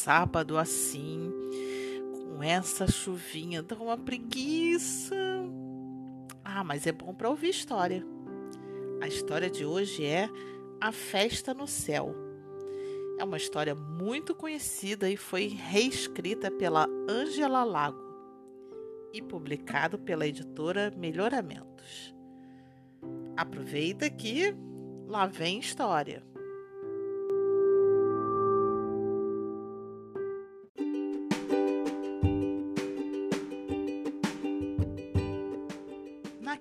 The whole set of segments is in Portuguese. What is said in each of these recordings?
sábado assim, com essa chuvinha, dá uma preguiça. Ah, mas é bom para ouvir história. A história de hoje é A Festa no Céu. É uma história muito conhecida e foi reescrita pela Angela Lago e publicado pela editora Melhoramentos. Aproveita que lá vem história.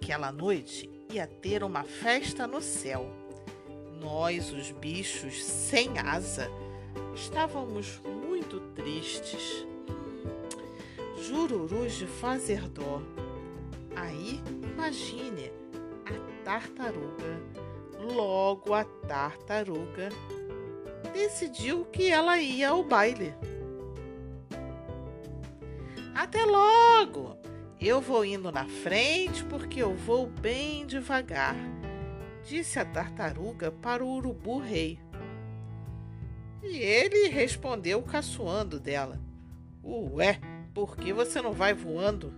Naquela noite ia ter uma festa no céu. Nós, os bichos sem asa, estávamos muito tristes. Jururus de fazer dó. Aí, imagine a tartaruga. Logo a tartaruga decidiu que ela ia ao baile. Até logo! Eu vou indo na frente porque eu vou bem devagar, disse a tartaruga para o urubu rei. E ele respondeu caçoando dela: Ué, por que você não vai voando?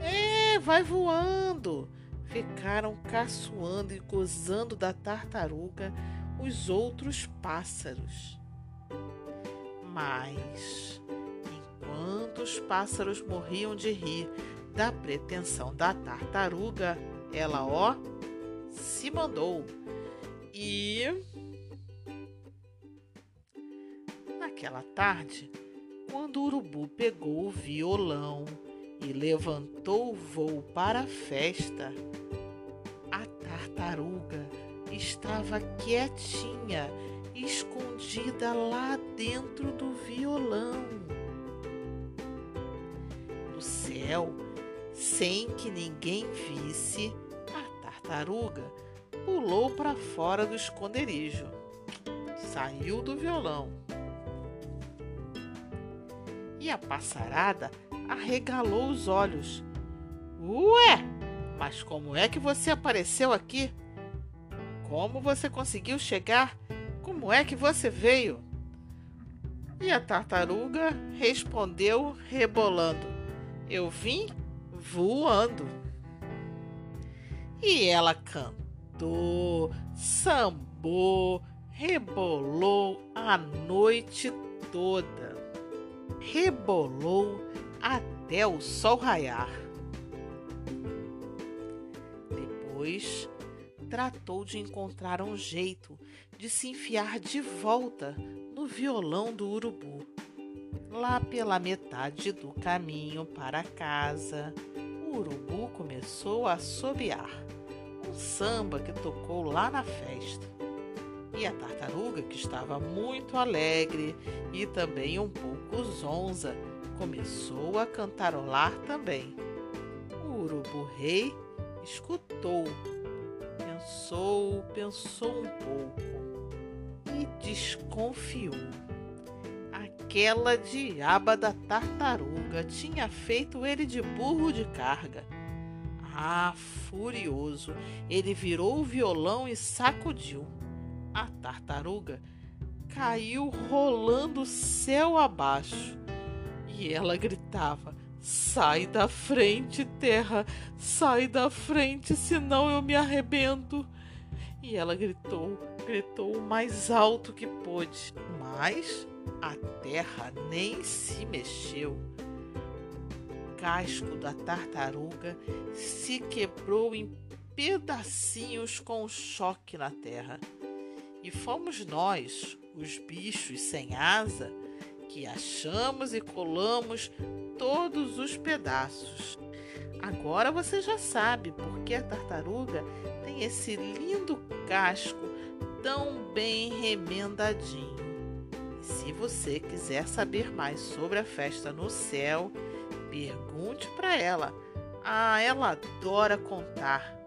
É, vai voando! Ficaram caçoando e gozando da tartaruga os outros pássaros. Mas os pássaros morriam de rir da pretensão da tartaruga, ela, ó, se mandou. E. Naquela tarde, quando o urubu pegou o violão e levantou o voo para a festa, a tartaruga estava quietinha, escondida lá dentro do violão sem que ninguém visse, a tartaruga pulou para fora do esconderijo. Saiu do violão. E a passarada arregalou os olhos. Ué, mas como é que você apareceu aqui? Como você conseguiu chegar? Como é que você veio? E a tartaruga respondeu rebolando: eu vim voando. E ela cantou, sambou, rebolou a noite toda. Rebolou até o sol raiar. Depois tratou de encontrar um jeito de se enfiar de volta no violão do urubu. Lá pela metade do caminho para casa, o urubu começou a assobiar, um samba que tocou lá na festa. E a tartaruga, que estava muito alegre e também um pouco zonza, começou a cantarolar também. O urubu rei escutou, pensou, pensou um pouco e desconfiou aquela diaba da tartaruga tinha feito ele de burro de carga. Ah, furioso, ele virou o violão e sacudiu. A tartaruga caiu rolando céu abaixo e ela gritava: Sai da frente, terra, sai da frente, senão eu me arrebento. E ela gritou, gritou o mais alto que pôde, mas a terra nem se mexeu. O casco da tartaruga se quebrou em pedacinhos com o choque na terra. E fomos nós, os bichos sem asa, que achamos e colamos todos os pedaços. Agora você já sabe por que a tartaruga tem esse lindo casco tão bem remendadinho. Se você quiser saber mais sobre a festa no céu, pergunte para ela. Ah, ela adora contar.